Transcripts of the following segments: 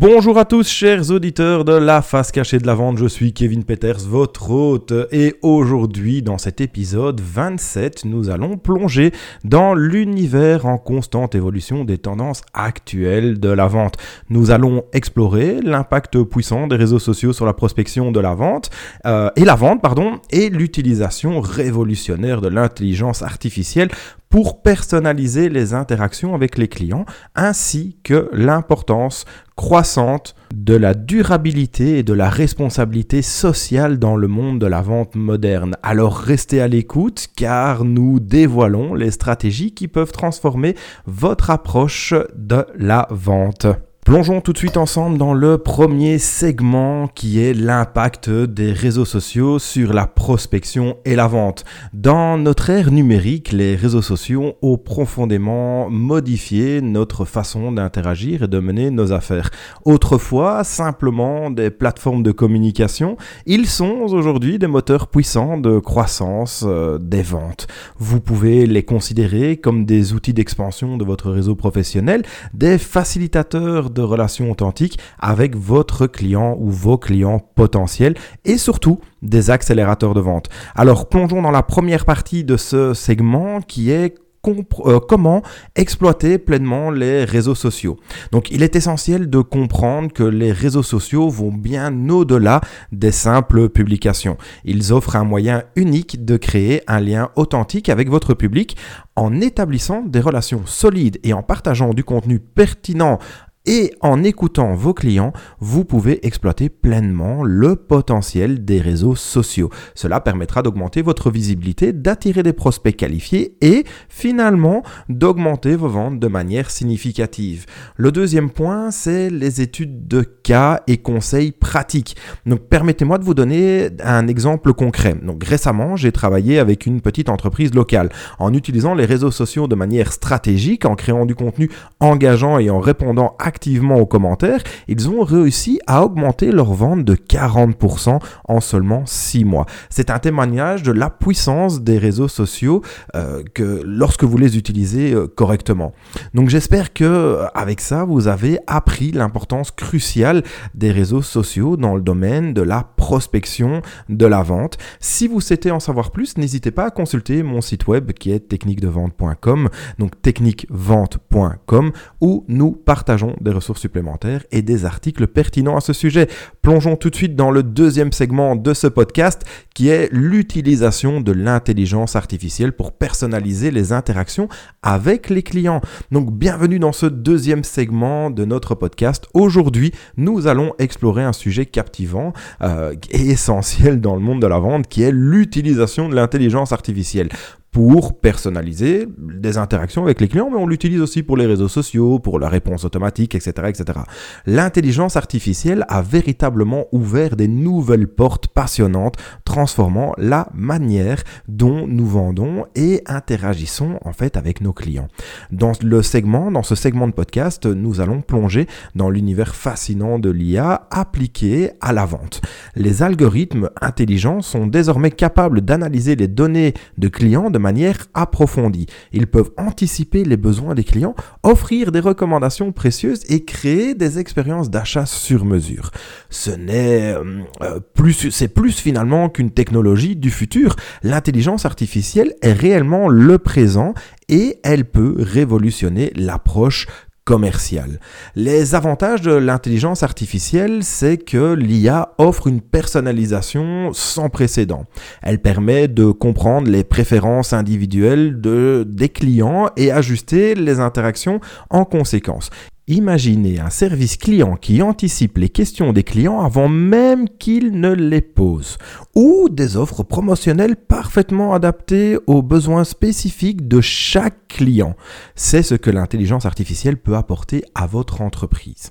Bonjour à tous chers auditeurs de la face cachée de la vente, je suis Kevin Peters, votre hôte, et aujourd'hui dans cet épisode 27, nous allons plonger dans l'univers en constante évolution des tendances actuelles de la vente. Nous allons explorer l'impact puissant des réseaux sociaux sur la prospection de la vente, euh, et la vente, pardon, et l'utilisation révolutionnaire de l'intelligence artificielle pour personnaliser les interactions avec les clients, ainsi que l'importance croissante de la durabilité et de la responsabilité sociale dans le monde de la vente moderne. Alors restez à l'écoute car nous dévoilons les stratégies qui peuvent transformer votre approche de la vente. Plongeons tout de suite ensemble dans le premier segment qui est l'impact des réseaux sociaux sur la prospection et la vente. Dans notre ère numérique, les réseaux sociaux ont profondément modifié notre façon d'interagir et de mener nos affaires. Autrefois, simplement des plateformes de communication, ils sont aujourd'hui des moteurs puissants de croissance euh, des ventes. Vous pouvez les considérer comme des outils d'expansion de votre réseau professionnel, des facilitateurs de relations authentiques avec votre client ou vos clients potentiels et surtout des accélérateurs de vente. Alors plongeons dans la première partie de ce segment qui est euh, comment exploiter pleinement les réseaux sociaux. Donc il est essentiel de comprendre que les réseaux sociaux vont bien au-delà des simples publications. Ils offrent un moyen unique de créer un lien authentique avec votre public en établissant des relations solides et en partageant du contenu pertinent et en écoutant vos clients, vous pouvez exploiter pleinement le potentiel des réseaux sociaux. Cela permettra d'augmenter votre visibilité, d'attirer des prospects qualifiés et finalement d'augmenter vos ventes de manière significative. Le deuxième point, c'est les études de cas et conseils pratiques. Donc permettez-moi de vous donner un exemple concret. Donc récemment, j'ai travaillé avec une petite entreprise locale en utilisant les réseaux sociaux de manière stratégique, en créant du contenu engageant et en répondant à aux commentaires, ils ont réussi à augmenter leur vente de 40% en seulement 6 mois. C'est un témoignage de la puissance des réseaux sociaux euh, que lorsque vous les utilisez euh, correctement. Donc j'espère que euh, avec ça, vous avez appris l'importance cruciale des réseaux sociaux dans le domaine de la prospection, de la vente. Si vous souhaitez en savoir plus, n'hésitez pas à consulter mon site web qui est techniquedevente.com, donc techniquevente.com où nous partageons des ressources supplémentaires et des articles pertinents à ce sujet. Plongeons tout de suite dans le deuxième segment de ce podcast qui est l'utilisation de l'intelligence artificielle pour personnaliser les interactions avec les clients. Donc bienvenue dans ce deuxième segment de notre podcast. Aujourd'hui, nous allons explorer un sujet captivant euh, et essentiel dans le monde de la vente qui est l'utilisation de l'intelligence artificielle pour personnaliser des interactions avec les clients, mais on l'utilise aussi pour les réseaux sociaux, pour la réponse automatique, etc. etc. L'intelligence artificielle a véritablement ouvert des nouvelles portes passionnantes, transformant la manière dont nous vendons et interagissons en fait avec nos clients. Dans le segment, dans ce segment de podcast, nous allons plonger dans l'univers fascinant de l'IA appliqué à la vente. Les algorithmes intelligents sont désormais capables d'analyser les données de clients de manière approfondie. Ils peuvent anticiper les besoins des clients, offrir des recommandations précieuses et créer des expériences d'achat sur mesure. Ce n'est euh, plus, c'est plus finalement qu'une technologie du futur. L'intelligence artificielle est réellement le présent et elle peut révolutionner l'approche commercial. Les avantages de l'intelligence artificielle, c'est que l'IA offre une personnalisation sans précédent. Elle permet de comprendre les préférences individuelles de, des clients et ajuster les interactions en conséquence. Imaginez un service client qui anticipe les questions des clients avant même qu'ils ne les posent, ou des offres promotionnelles parfaitement adaptées aux besoins spécifiques de chaque client. C'est ce que l'intelligence artificielle peut apporter à votre entreprise.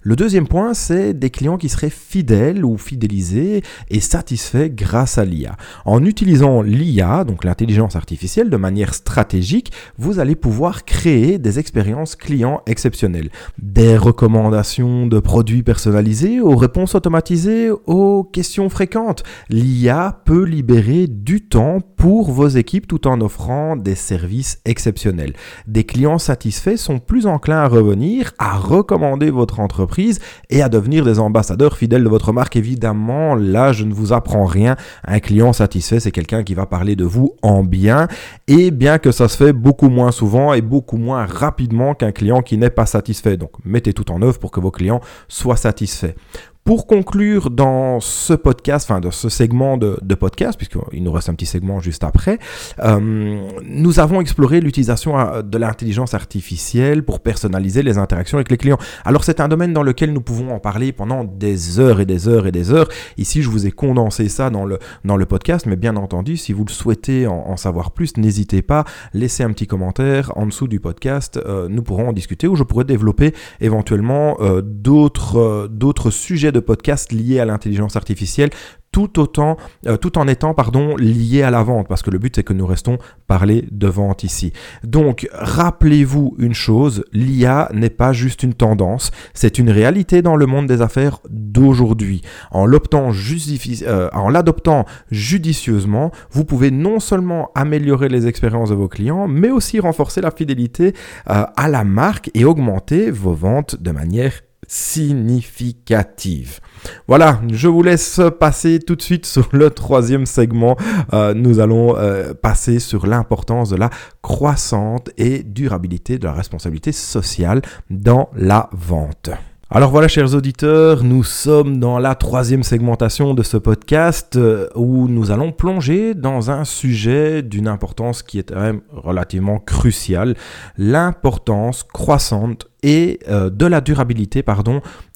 Le deuxième point, c'est des clients qui seraient fidèles ou fidélisés et satisfaits grâce à l'IA. En utilisant l'IA, donc l'intelligence artificielle, de manière stratégique, vous allez pouvoir créer des expériences clients exceptionnelles. Des recommandations de produits personnalisés aux réponses automatisées aux questions fréquentes. L'IA peut libérer du temps pour vos équipes tout en offrant des services exceptionnels. Des clients satisfaits sont plus enclins à revenir, à recommander votre entreprise et à devenir des ambassadeurs fidèles de votre marque. Évidemment, là, je ne vous apprends rien. Un client satisfait, c'est quelqu'un qui va parler de vous en bien. Et bien que ça se fait beaucoup moins souvent et beaucoup moins rapidement qu'un client qui n'est pas satisfait. Donc, mettez tout en œuvre pour que vos clients soient satisfaits. Pour conclure dans ce podcast, enfin dans ce segment de, podcast, puisqu'il nous reste un petit segment juste après, euh, nous avons exploré l'utilisation euh, de l'intelligence artificielle pour personnaliser les interactions avec les clients. Alors c'est un domaine dans lequel nous pouvons en parler pendant des heures et des heures et des heures. Ici, je vous ai condensé ça dans le, dans le podcast, mais bien entendu, si vous le souhaitez en, savoir plus, n'hésitez pas, laissez un petit commentaire en dessous du podcast. Euh, nous pourrons en discuter ou je pourrais développer éventuellement d'autres d'autres sujets de podcasts liés à l'intelligence artificielle tout euh, en étant pardon lié à la vente, parce que le but c'est que nous restons parler de vente ici. Donc rappelez-vous une chose, l'IA n'est pas juste une tendance, c'est une réalité dans le monde des affaires d'aujourd'hui. Euh, en l'adoptant judicieusement, vous pouvez non seulement améliorer les expériences de vos clients, mais aussi renforcer la fidélité euh, à la marque et augmenter vos ventes de manière significative. Voilà, je vous laisse passer tout de suite sur le troisième segment. Euh, nous allons euh, passer sur l'importance de la croissante et durabilité de la responsabilité sociale dans la vente. Alors voilà, chers auditeurs, nous sommes dans la troisième segmentation de ce podcast euh, où nous allons plonger dans un sujet d'une importance qui est quand même relativement cruciale, l'importance croissante et euh, de la durabilité,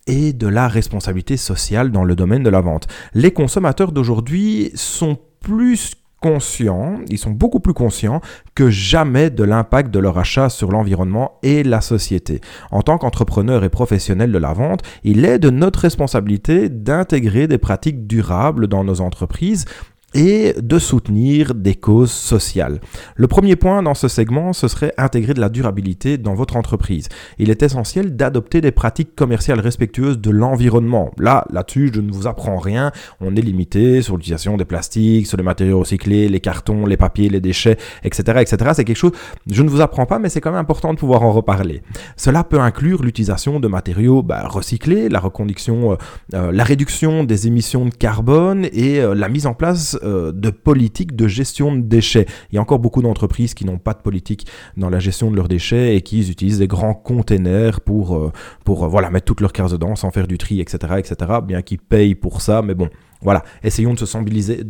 et de la responsabilité sociale dans le domaine de la vente. Les consommateurs d'aujourd'hui sont plus conscients, ils sont beaucoup plus conscients que jamais de l'impact de leur achat sur l'environnement et la société. En tant qu'entrepreneur et professionnel de la vente, il est de notre responsabilité d'intégrer des pratiques durables dans nos entreprises et de soutenir des causes sociales. Le premier point dans ce segment, ce serait intégrer de la durabilité dans votre entreprise. Il est essentiel d'adopter des pratiques commerciales respectueuses de l'environnement. Là, là-dessus, je ne vous apprends rien. On est limité sur l'utilisation des plastiques, sur les matériaux recyclés, les cartons, les papiers, les déchets, etc., etc. C'est quelque chose, je ne vous apprends pas, mais c'est quand même important de pouvoir en reparler. Cela peut inclure l'utilisation de matériaux bah, recyclés, la reconduction, euh, euh, la réduction des émissions de carbone et euh, la mise en place euh, de politique de gestion de déchets. Il y a encore beaucoup d'entreprises qui n'ont pas de politique dans la gestion de leurs déchets et qui utilisent des grands containers pour, euh, pour euh, voilà, mettre toutes leurs cases dedans sans faire du tri, etc. etc. bien qu'ils payent pour ça, mais bon, voilà, essayons de se sensibiliser,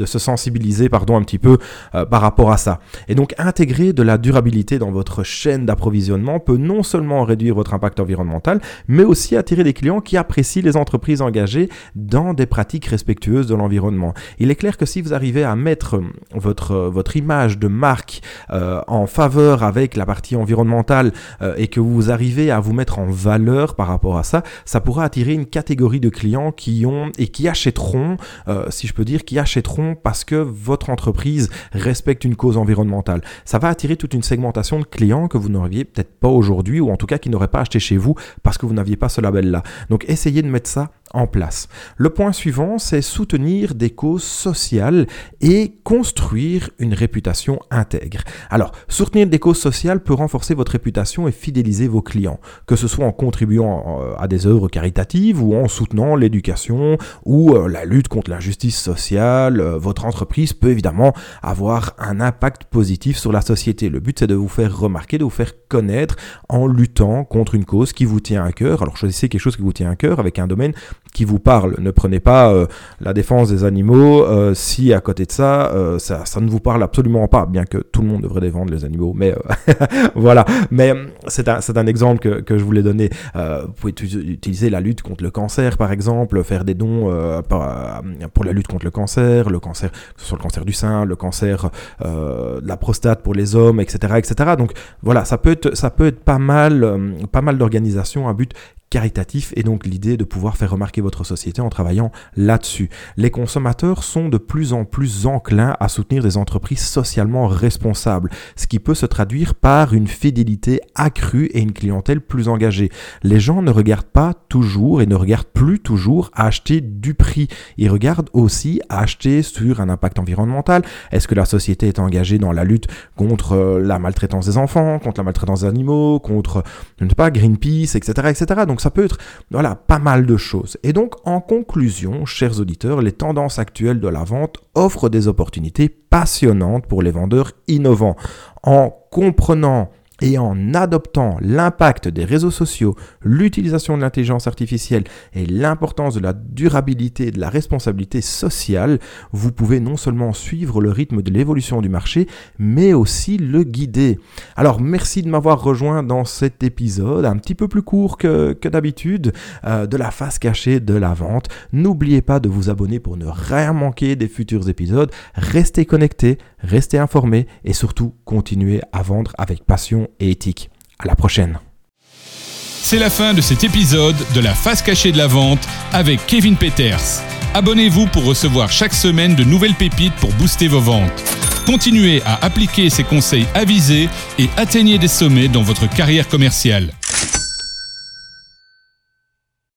de pardon, un petit peu euh, par rapport à ça. Et donc intégrer de la durabilité dans votre chaîne d'approvisionnement peut non seulement réduire votre impact environnemental, mais aussi attirer des clients qui apprécient les entreprises engagées dans des pratiques respectueuses de l'environnement. Il est clair que si vous arrivez à mettre votre, votre image de marque euh, en faveur avec la partie environnementale euh, et que vous arrivez à vous mettre en valeur par rapport à ça, ça pourra attirer une catégorie de clients qui ont et qui achèteront euh, si je peux dire, qui achèteront parce que votre entreprise respecte une cause environnementale. Ça va attirer toute une segmentation de clients que vous n'auriez peut-être pas aujourd'hui, ou en tout cas qui n'auraient pas acheté chez vous parce que vous n'aviez pas ce label-là. Donc essayez de mettre ça en place. Le point suivant, c'est soutenir des causes sociales et construire une réputation intègre. Alors, soutenir des causes sociales peut renforcer votre réputation et fidéliser vos clients, que ce soit en contribuant euh, à des œuvres caritatives ou en soutenant l'éducation ou euh, la lutte contre l'injustice sociale. Euh, votre entreprise peut évidemment avoir un impact positif sur la société. Le but, c'est de vous faire remarquer, de vous faire connaître en luttant contre une cause qui vous tient à cœur. Alors, choisissez quelque chose qui vous tient à cœur avec un domaine qui vous parle. Ne prenez pas euh, la défense des animaux euh, si à côté de ça, euh, ça, ça, ne vous parle absolument pas, bien que tout le monde devrait défendre les animaux. Mais voilà, mais c'est un, un, exemple que, que, je voulais donner. vous pouvez utiliser la lutte contre le cancer, par exemple, faire des dons pour la lutte contre le cancer, le cancer, sur le cancer du sein, le cancer de la prostate pour les hommes, etc., etc. Donc voilà, ça peut être, ça peut être pas mal, pas mal d'organisations à but caritatif et donc l'idée de pouvoir faire remarquer votre société en travaillant là-dessus. Les consommateurs sont de plus en plus enclins à soutenir des entreprises socialement responsables, ce qui peut se traduire par une fidélité accrue et une clientèle plus engagée. Les gens ne regardent pas toujours et ne regardent plus toujours à acheter du prix. Ils regardent aussi à acheter sur un impact environnemental. Est-ce que la société est engagée dans la lutte contre euh, la maltraitance des enfants, contre la maltraitance des animaux, contre, ne pas, Greenpeace, etc., etc. Donc ça peut être, voilà, pas mal de choses. Et donc, en conclusion, chers auditeurs, les tendances actuelles de la vente offrent des opportunités passionnantes pour les vendeurs innovants. En comprenant et en adoptant l'impact des réseaux sociaux, l'utilisation de l'intelligence artificielle et l'importance de la durabilité et de la responsabilité sociale, vous pouvez non seulement suivre le rythme de l'évolution du marché, mais aussi le guider. Alors merci de m'avoir rejoint dans cet épisode, un petit peu plus court que, d'habitude, euh, de la face cachée de la vente. N'oubliez pas de vous abonner pour ne rien manquer des futurs épisodes. Restez connectés, restez informés et surtout continuez à vendre avec passion et éthique. À la prochaine. C'est la fin de cet épisode de la face cachée de la vente avec Kevin Peters. Abonnez-vous pour recevoir chaque semaine de nouvelles pépites pour booster vos ventes. Continuez à appliquer ces conseils avisés et atteignez des sommets dans votre carrière commerciale.